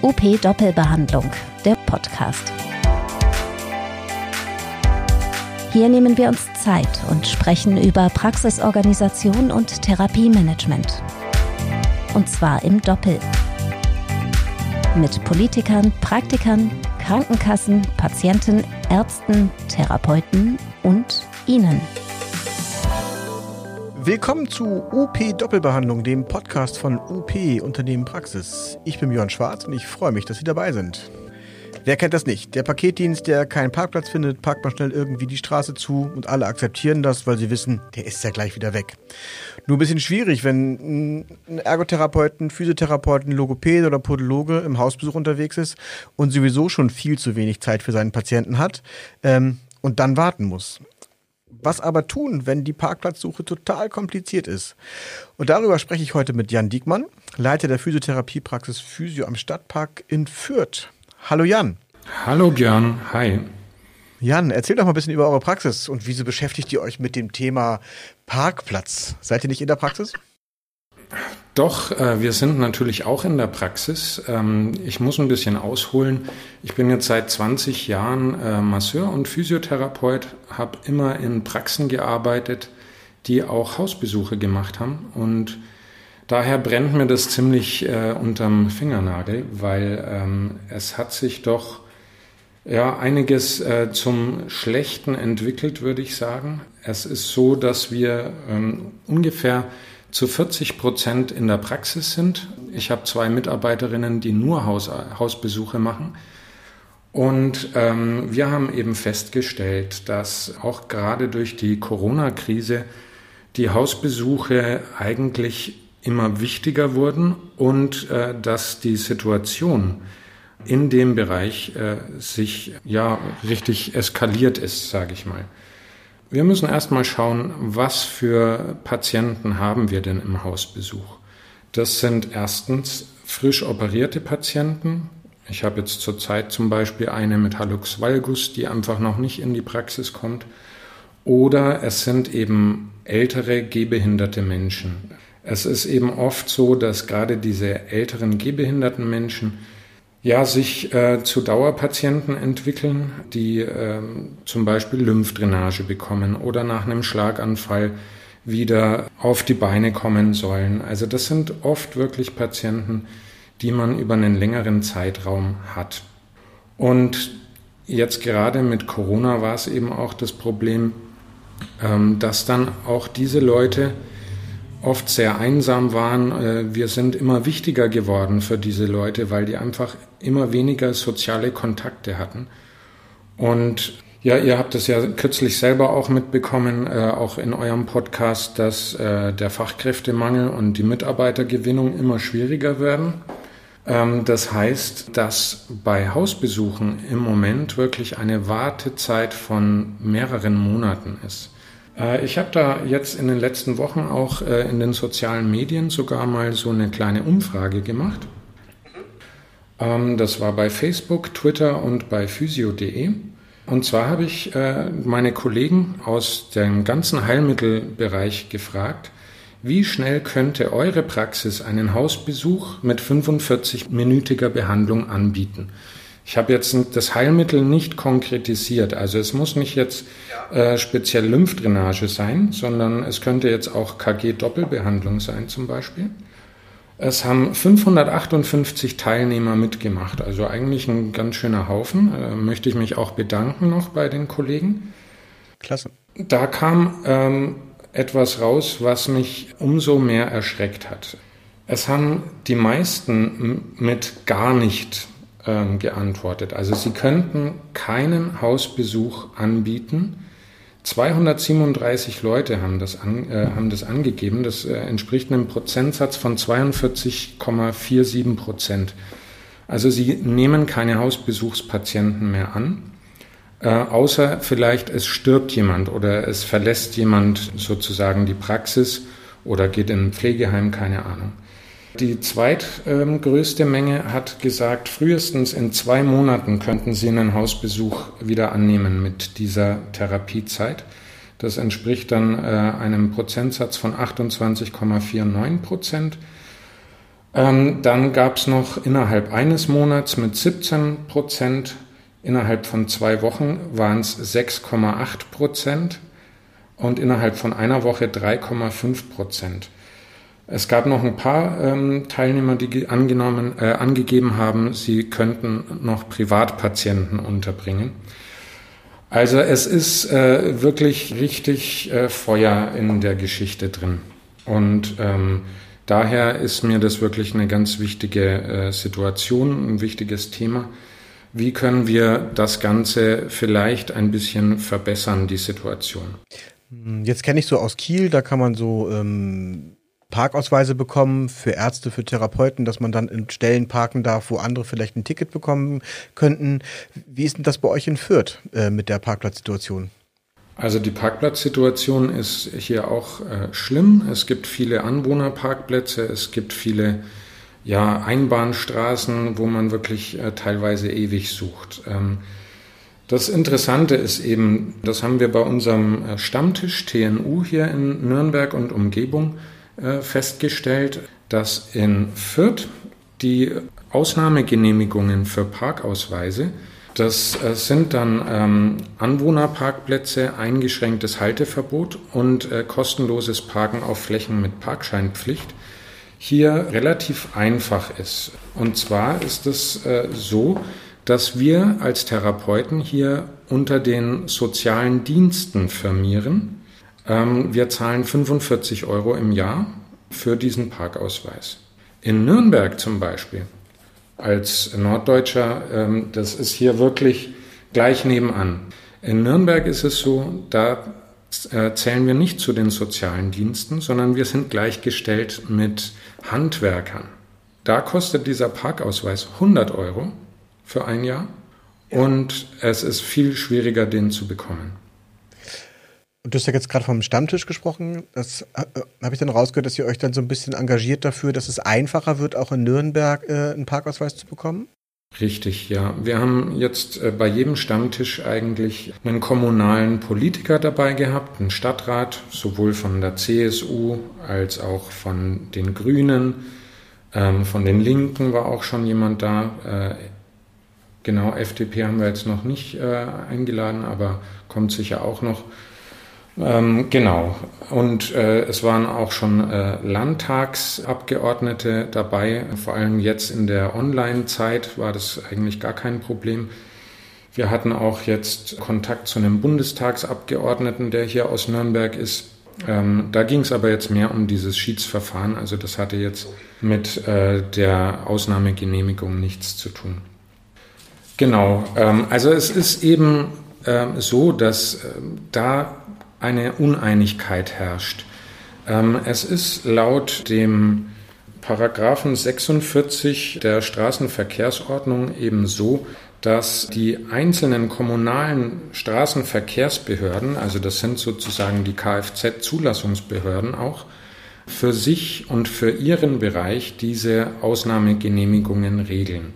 UP Doppelbehandlung, der Podcast. Hier nehmen wir uns Zeit und sprechen über Praxisorganisation und Therapiemanagement. Und zwar im Doppel. Mit Politikern, Praktikern, Krankenkassen, Patienten, Ärzten, Therapeuten und Ihnen. Willkommen zu UP Doppelbehandlung, dem Podcast von UP Unternehmen Praxis. Ich bin Björn Schwarz und ich freue mich, dass Sie dabei sind. Wer kennt das nicht? Der Paketdienst, der keinen Parkplatz findet, parkt man schnell irgendwie die Straße zu und alle akzeptieren das, weil sie wissen, der ist ja gleich wieder weg. Nur ein bisschen schwierig, wenn ein Ergotherapeuten, Physiotherapeuten, Logopäde oder Podologe im Hausbesuch unterwegs ist und sowieso schon viel zu wenig Zeit für seinen Patienten hat ähm, und dann warten muss. Was aber tun, wenn die Parkplatzsuche total kompliziert ist? Und darüber spreche ich heute mit Jan Diekmann, Leiter der Physiotherapiepraxis Physio am Stadtpark in Fürth. Hallo Jan. Hallo Björn, hi. Jan, erzähl doch mal ein bisschen über eure Praxis und wieso beschäftigt ihr euch mit dem Thema Parkplatz? Seid ihr nicht in der Praxis? Doch, äh, wir sind natürlich auch in der Praxis. Ähm, ich muss ein bisschen ausholen. Ich bin jetzt seit 20 Jahren äh, Masseur und Physiotherapeut, habe immer in Praxen gearbeitet, die auch Hausbesuche gemacht haben. Und daher brennt mir das ziemlich äh, unterm Fingernagel, weil ähm, es hat sich doch ja, einiges äh, zum Schlechten entwickelt, würde ich sagen. Es ist so, dass wir ähm, ungefähr zu 40 Prozent in der Praxis sind. Ich habe zwei Mitarbeiterinnen, die nur Haus, Hausbesuche machen. Und ähm, wir haben eben festgestellt, dass auch gerade durch die Corona-Krise die Hausbesuche eigentlich immer wichtiger wurden und äh, dass die Situation in dem Bereich äh, sich ja richtig eskaliert ist, sage ich mal. Wir müssen erstmal schauen, was für Patienten haben wir denn im Hausbesuch. Das sind erstens frisch operierte Patienten. Ich habe jetzt zurzeit zum Beispiel eine mit Hallux valgus, die einfach noch nicht in die Praxis kommt. Oder es sind eben ältere gehbehinderte Menschen. Es ist eben oft so, dass gerade diese älteren gehbehinderten Menschen ja, sich äh, zu Dauerpatienten entwickeln, die äh, zum Beispiel Lymphdrainage bekommen oder nach einem Schlaganfall wieder auf die Beine kommen sollen. Also das sind oft wirklich Patienten, die man über einen längeren Zeitraum hat. Und jetzt gerade mit Corona war es eben auch das Problem, ähm, dass dann auch diese Leute oft sehr einsam waren. Äh, wir sind immer wichtiger geworden für diese Leute, weil die einfach immer weniger soziale Kontakte hatten. Und ja, ihr habt es ja kürzlich selber auch mitbekommen, äh, auch in eurem Podcast, dass äh, der Fachkräftemangel und die Mitarbeitergewinnung immer schwieriger werden. Ähm, das heißt, dass bei Hausbesuchen im Moment wirklich eine Wartezeit von mehreren Monaten ist. Äh, ich habe da jetzt in den letzten Wochen auch äh, in den sozialen Medien sogar mal so eine kleine Umfrage gemacht. Ähm, das war bei Facebook, Twitter und bei physio.de. Und zwar habe ich äh, meine Kollegen aus dem ganzen Heilmittelbereich gefragt, wie schnell könnte eure Praxis einen Hausbesuch mit 45-minütiger Behandlung anbieten? Ich habe jetzt das Heilmittel nicht konkretisiert. Also es muss nicht jetzt äh, speziell Lymphdrainage sein, sondern es könnte jetzt auch KG-Doppelbehandlung sein zum Beispiel. Es haben 558 Teilnehmer mitgemacht, also eigentlich ein ganz schöner Haufen. Äh, möchte ich mich auch bedanken noch bei den Kollegen. Klasse. Da kam ähm, etwas raus, was mich umso mehr erschreckt hat. Es haben die meisten mit gar nicht ähm, geantwortet. Also sie könnten keinen Hausbesuch anbieten. 237 Leute haben das, an, äh, haben das angegeben. Das äh, entspricht einem Prozentsatz von 42,47 Prozent. Also sie nehmen keine Hausbesuchspatienten mehr an, äh, außer vielleicht es stirbt jemand oder es verlässt jemand sozusagen die Praxis oder geht in ein Pflegeheim, keine Ahnung. Die zweitgrößte Menge hat gesagt, frühestens in zwei Monaten könnten sie einen Hausbesuch wieder annehmen mit dieser Therapiezeit. Das entspricht dann äh, einem Prozentsatz von 28,49 Prozent. Ähm, dann gab es noch innerhalb eines Monats mit 17 Prozent, innerhalb von zwei Wochen waren es 6,8 Prozent und innerhalb von einer Woche 3,5 Prozent. Es gab noch ein paar ähm, Teilnehmer, die angenommen, äh, angegeben haben, sie könnten noch Privatpatienten unterbringen. Also es ist äh, wirklich richtig äh, Feuer in der Geschichte drin. Und ähm, daher ist mir das wirklich eine ganz wichtige äh, Situation, ein wichtiges Thema. Wie können wir das Ganze vielleicht ein bisschen verbessern, die Situation? Jetzt kenne ich so aus Kiel, da kann man so ähm, Parkausweise bekommen für Ärzte, für Therapeuten, dass man dann in Stellen parken darf, wo andere vielleicht ein Ticket bekommen könnten. Wie ist denn das bei euch in Fürth äh, mit der Parkplatzsituation? Also die Parkplatzsituation ist hier auch äh, schlimm. Es gibt viele Anwohnerparkplätze, es gibt viele ja, Einbahnstraßen, wo man wirklich äh, teilweise ewig sucht. Ähm, das Interessante ist eben, das haben wir bei unserem äh, Stammtisch TNU hier in Nürnberg und Umgebung, festgestellt, dass in Fürth die Ausnahmegenehmigungen für Parkausweise, das äh, sind dann ähm, Anwohnerparkplätze, eingeschränktes Halteverbot und äh, kostenloses Parken auf Flächen mit Parkscheinpflicht, hier relativ einfach ist. Und zwar ist es äh, so, dass wir als Therapeuten hier unter den sozialen Diensten firmieren ähm, wir zahlen 45 Euro im Jahr für diesen Parkausweis. In Nürnberg zum Beispiel, als Norddeutscher, ähm, das ist hier wirklich gleich nebenan. In Nürnberg ist es so, da äh, zählen wir nicht zu den sozialen Diensten, sondern wir sind gleichgestellt mit Handwerkern. Da kostet dieser Parkausweis 100 Euro für ein Jahr und es ist viel schwieriger, den zu bekommen. Und du hast ja jetzt gerade vom Stammtisch gesprochen. Das äh, habe ich dann rausgehört, dass ihr euch dann so ein bisschen engagiert dafür, dass es einfacher wird, auch in Nürnberg äh, einen Parkausweis zu bekommen? Richtig, ja. Wir haben jetzt äh, bei jedem Stammtisch eigentlich einen kommunalen Politiker dabei gehabt, einen Stadtrat, sowohl von der CSU als auch von den Grünen. Ähm, von den Linken war auch schon jemand da. Äh, genau, FDP haben wir jetzt noch nicht äh, eingeladen, aber kommt sicher auch noch. Ähm, genau. Und äh, es waren auch schon äh, Landtagsabgeordnete dabei. Vor allem jetzt in der Online-Zeit war das eigentlich gar kein Problem. Wir hatten auch jetzt Kontakt zu einem Bundestagsabgeordneten, der hier aus Nürnberg ist. Ähm, da ging es aber jetzt mehr um dieses Schiedsverfahren. Also das hatte jetzt mit äh, der Ausnahmegenehmigung nichts zu tun. Genau. Ähm, also es ist eben ähm, so, dass ähm, da eine Uneinigkeit herrscht. Ähm, es ist laut dem Paragraphen 46 der Straßenverkehrsordnung eben so, dass die einzelnen kommunalen Straßenverkehrsbehörden, also das sind sozusagen die Kfz-Zulassungsbehörden auch, für sich und für ihren Bereich diese Ausnahmegenehmigungen regeln.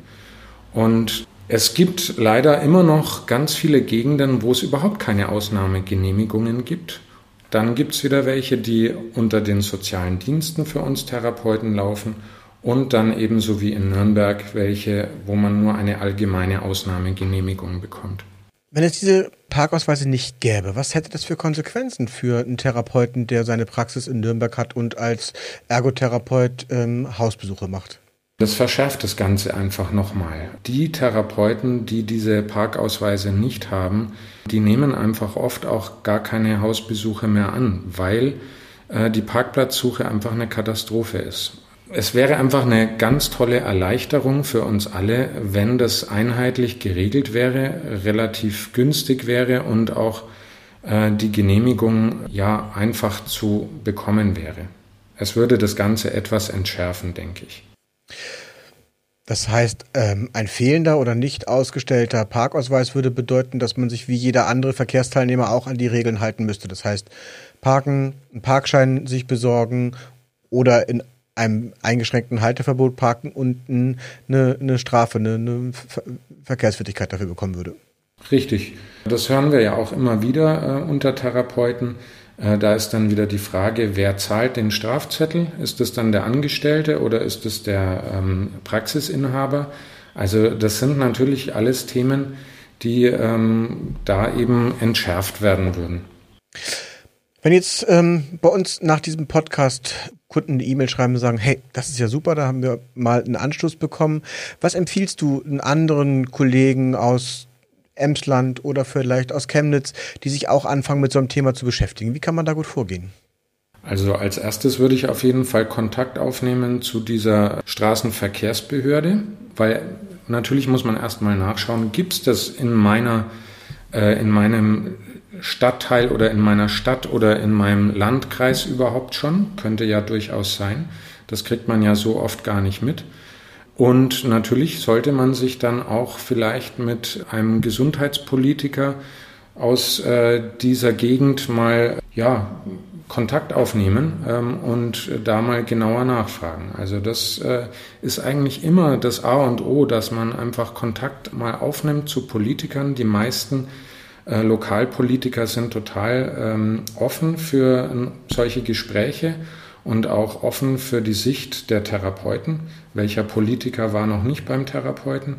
Und es gibt leider immer noch ganz viele Gegenden, wo es überhaupt keine Ausnahmegenehmigungen gibt. Dann gibt es wieder welche, die unter den sozialen Diensten für uns Therapeuten laufen und dann ebenso wie in Nürnberg welche, wo man nur eine allgemeine Ausnahmegenehmigung bekommt. Wenn es diese Parkausweise nicht gäbe, was hätte das für Konsequenzen für einen Therapeuten, der seine Praxis in Nürnberg hat und als Ergotherapeut ähm, Hausbesuche macht? Das verschärft das Ganze einfach nochmal. Die Therapeuten, die diese Parkausweise nicht haben, die nehmen einfach oft auch gar keine Hausbesuche mehr an, weil äh, die Parkplatzsuche einfach eine Katastrophe ist. Es wäre einfach eine ganz tolle Erleichterung für uns alle, wenn das einheitlich geregelt wäre, relativ günstig wäre und auch äh, die Genehmigung ja einfach zu bekommen wäre. Es würde das Ganze etwas entschärfen, denke ich. Das heißt, ähm, ein fehlender oder nicht ausgestellter Parkausweis würde bedeuten, dass man sich wie jeder andere Verkehrsteilnehmer auch an die Regeln halten müsste. Das heißt, parken, einen Parkschein sich besorgen oder in einem eingeschränkten Halteverbot parken und eine, eine Strafe, eine, eine Verkehrswidrigkeit dafür bekommen würde. Richtig. Das hören wir ja auch immer wieder äh, unter Therapeuten da ist dann wieder die Frage, wer zahlt den Strafzettel? Ist es dann der Angestellte oder ist es der ähm, Praxisinhaber? Also das sind natürlich alles Themen, die ähm, da eben entschärft werden würden. Wenn jetzt ähm, bei uns nach diesem Podcast Kunden eine E-Mail schreiben und sagen, hey, das ist ja super, da haben wir mal einen Anschluss bekommen. Was empfiehlst du einen anderen Kollegen aus Emsland oder vielleicht aus Chemnitz, die sich auch anfangen mit so einem Thema zu beschäftigen? Wie kann man da gut vorgehen? Also als erstes würde ich auf jeden Fall Kontakt aufnehmen zu dieser Straßenverkehrsbehörde, weil natürlich muss man erstmal nachschauen, gibt es das in meiner, äh, in meinem Stadtteil oder in meiner Stadt oder in meinem Landkreis überhaupt schon. Könnte ja durchaus sein. Das kriegt man ja so oft gar nicht mit. Und natürlich sollte man sich dann auch vielleicht mit einem Gesundheitspolitiker aus äh, dieser Gegend mal ja, Kontakt aufnehmen ähm, und da mal genauer nachfragen. Also das äh, ist eigentlich immer das A und O, dass man einfach Kontakt mal aufnimmt zu Politikern. Die meisten äh, Lokalpolitiker sind total ähm, offen für solche Gespräche und auch offen für die Sicht der Therapeuten. Welcher Politiker war noch nicht beim Therapeuten?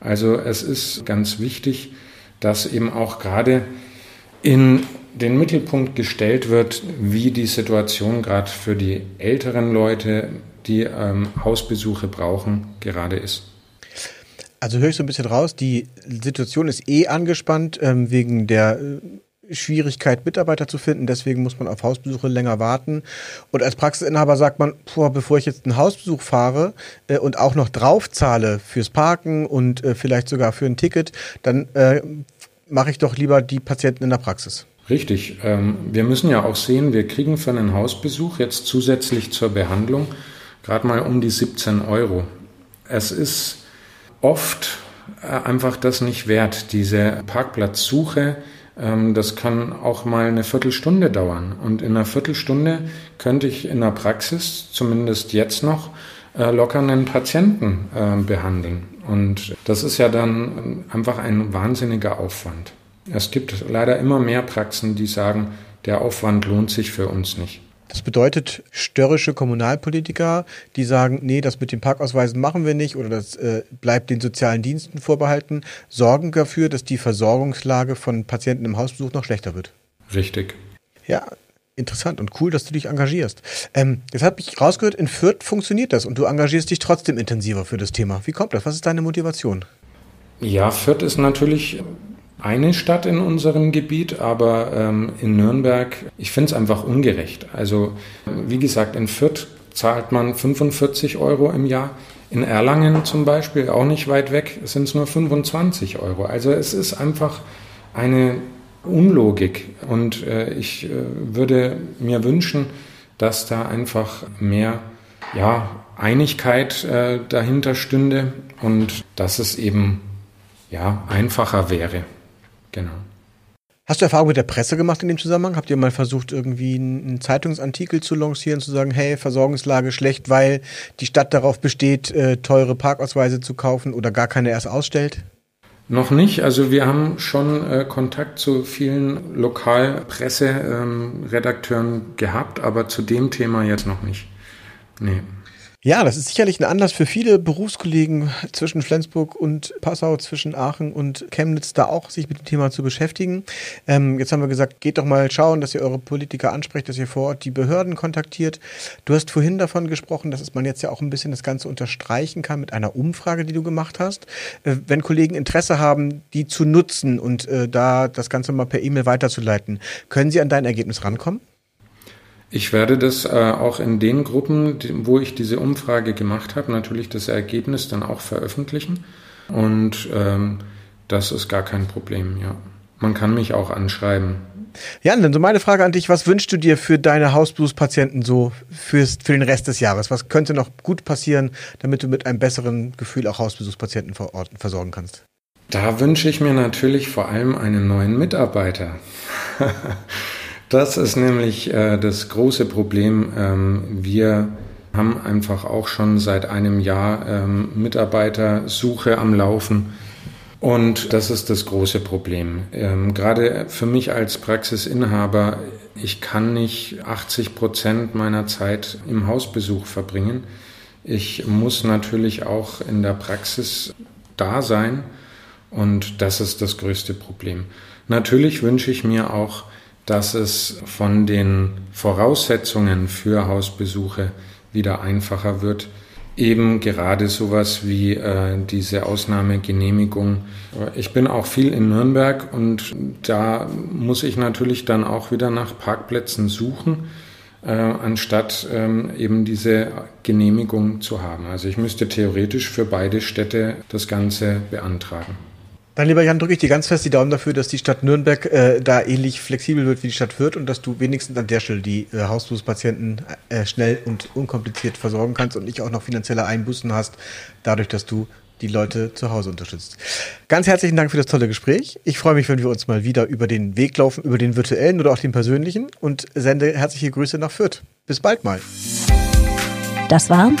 Also es ist ganz wichtig, dass eben auch gerade in den Mittelpunkt gestellt wird, wie die Situation gerade für die älteren Leute, die ähm, Hausbesuche brauchen, gerade ist. Also höre ich so ein bisschen raus, die Situation ist eh angespannt ähm, wegen der äh, Schwierigkeit, Mitarbeiter zu finden. Deswegen muss man auf Hausbesuche länger warten. Und als Praxisinhaber sagt man, boah, bevor ich jetzt einen Hausbesuch fahre äh, und auch noch draufzahle fürs Parken und äh, vielleicht sogar für ein Ticket, dann äh, mache ich doch lieber die Patienten in der Praxis. Richtig. Ähm, wir müssen ja auch sehen, wir kriegen für einen Hausbesuch jetzt zusätzlich zur Behandlung gerade mal um die 17 Euro. Es ist oft äh, einfach das nicht wert. Diese Parkplatzsuche, das kann auch mal eine Viertelstunde dauern. Und in einer Viertelstunde könnte ich in der Praxis, zumindest jetzt noch, äh, locker einen Patienten äh, behandeln. Und das ist ja dann einfach ein wahnsinniger Aufwand. Es gibt leider immer mehr Praxen, die sagen, der Aufwand lohnt sich für uns nicht. Das bedeutet, störrische Kommunalpolitiker, die sagen, nee, das mit den Parkausweisen machen wir nicht oder das äh, bleibt den sozialen Diensten vorbehalten, sorgen dafür, dass die Versorgungslage von Patienten im Hausbesuch noch schlechter wird. Richtig. Ja, interessant und cool, dass du dich engagierst. Ähm, jetzt habe ich rausgehört, in Fürth funktioniert das und du engagierst dich trotzdem intensiver für das Thema. Wie kommt das? Was ist deine Motivation? Ja, Fürth ist natürlich eine Stadt in unserem Gebiet, aber ähm, in Nürnberg, ich finde es einfach ungerecht. Also wie gesagt, in Fürth zahlt man 45 Euro im Jahr. In Erlangen zum Beispiel, auch nicht weit weg, sind es nur 25 Euro. Also es ist einfach eine Unlogik. Und äh, ich äh, würde mir wünschen, dass da einfach mehr ja, Einigkeit äh, dahinter stünde und dass es eben ja, einfacher wäre. Genau. Hast du Erfahrung mit der Presse gemacht in dem Zusammenhang? Habt ihr mal versucht, irgendwie einen Zeitungsartikel zu lancieren, zu sagen, hey, Versorgungslage schlecht, weil die Stadt darauf besteht, äh, teure Parkausweise zu kaufen oder gar keine erst ausstellt? Noch nicht. Also wir haben schon äh, Kontakt zu vielen Lokalpresseredakteuren ähm, gehabt, aber zu dem Thema jetzt noch nicht. Nee. Ja, das ist sicherlich ein Anlass für viele Berufskollegen zwischen Flensburg und Passau, zwischen Aachen und Chemnitz, da auch sich mit dem Thema zu beschäftigen. Ähm, jetzt haben wir gesagt, geht doch mal schauen, dass ihr eure Politiker ansprecht, dass ihr vor Ort die Behörden kontaktiert. Du hast vorhin davon gesprochen, dass man jetzt ja auch ein bisschen das Ganze unterstreichen kann mit einer Umfrage, die du gemacht hast. Äh, wenn Kollegen Interesse haben, die zu nutzen und äh, da das Ganze mal per E-Mail weiterzuleiten, können sie an dein Ergebnis rankommen? Ich werde das äh, auch in den Gruppen, wo ich diese Umfrage gemacht habe, natürlich das Ergebnis dann auch veröffentlichen. Und ähm, das ist gar kein Problem, ja. Man kann mich auch anschreiben. Jan, dann so meine Frage an dich, was wünschst du dir für deine Hausblues-Patienten so fürs, für den Rest des Jahres? Was könnte noch gut passieren, damit du mit einem besseren Gefühl auch Hausbesuchspatienten vor Ort versorgen kannst? Da wünsche ich mir natürlich vor allem einen neuen Mitarbeiter. Das ist nämlich äh, das große Problem. Ähm, wir haben einfach auch schon seit einem Jahr ähm, Mitarbeitersuche am Laufen. Und das ist das große Problem. Ähm, gerade für mich als Praxisinhaber ich kann nicht 80 Prozent meiner Zeit im Hausbesuch verbringen. Ich muss natürlich auch in der Praxis da sein und das ist das größte Problem. Natürlich wünsche ich mir auch, dass es von den Voraussetzungen für Hausbesuche wieder einfacher wird. Eben gerade sowas wie äh, diese Ausnahmegenehmigung. Ich bin auch viel in Nürnberg und da muss ich natürlich dann auch wieder nach Parkplätzen suchen, äh, anstatt ähm, eben diese Genehmigung zu haben. Also ich müsste theoretisch für beide Städte das Ganze beantragen. Dann, lieber Jan, drücke ich dir ganz fest die Daumen dafür, dass die Stadt Nürnberg äh, da ähnlich flexibel wird wie die Stadt Fürth und dass du wenigstens an der Stelle die äh, Hausbesuchspatienten äh, schnell und unkompliziert versorgen kannst und nicht auch noch finanzielle Einbußen hast, dadurch, dass du die Leute zu Hause unterstützt. Ganz herzlichen Dank für das tolle Gespräch. Ich freue mich, wenn wir uns mal wieder über den Weg laufen, über den virtuellen oder auch den persönlichen und sende herzliche Grüße nach Fürth. Bis bald mal. Das war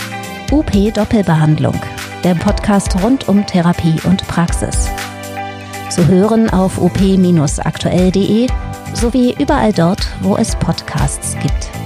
UP Doppelbehandlung, der Podcast rund um Therapie und Praxis. Zu hören auf op-aktuell.de sowie überall dort, wo es Podcasts gibt.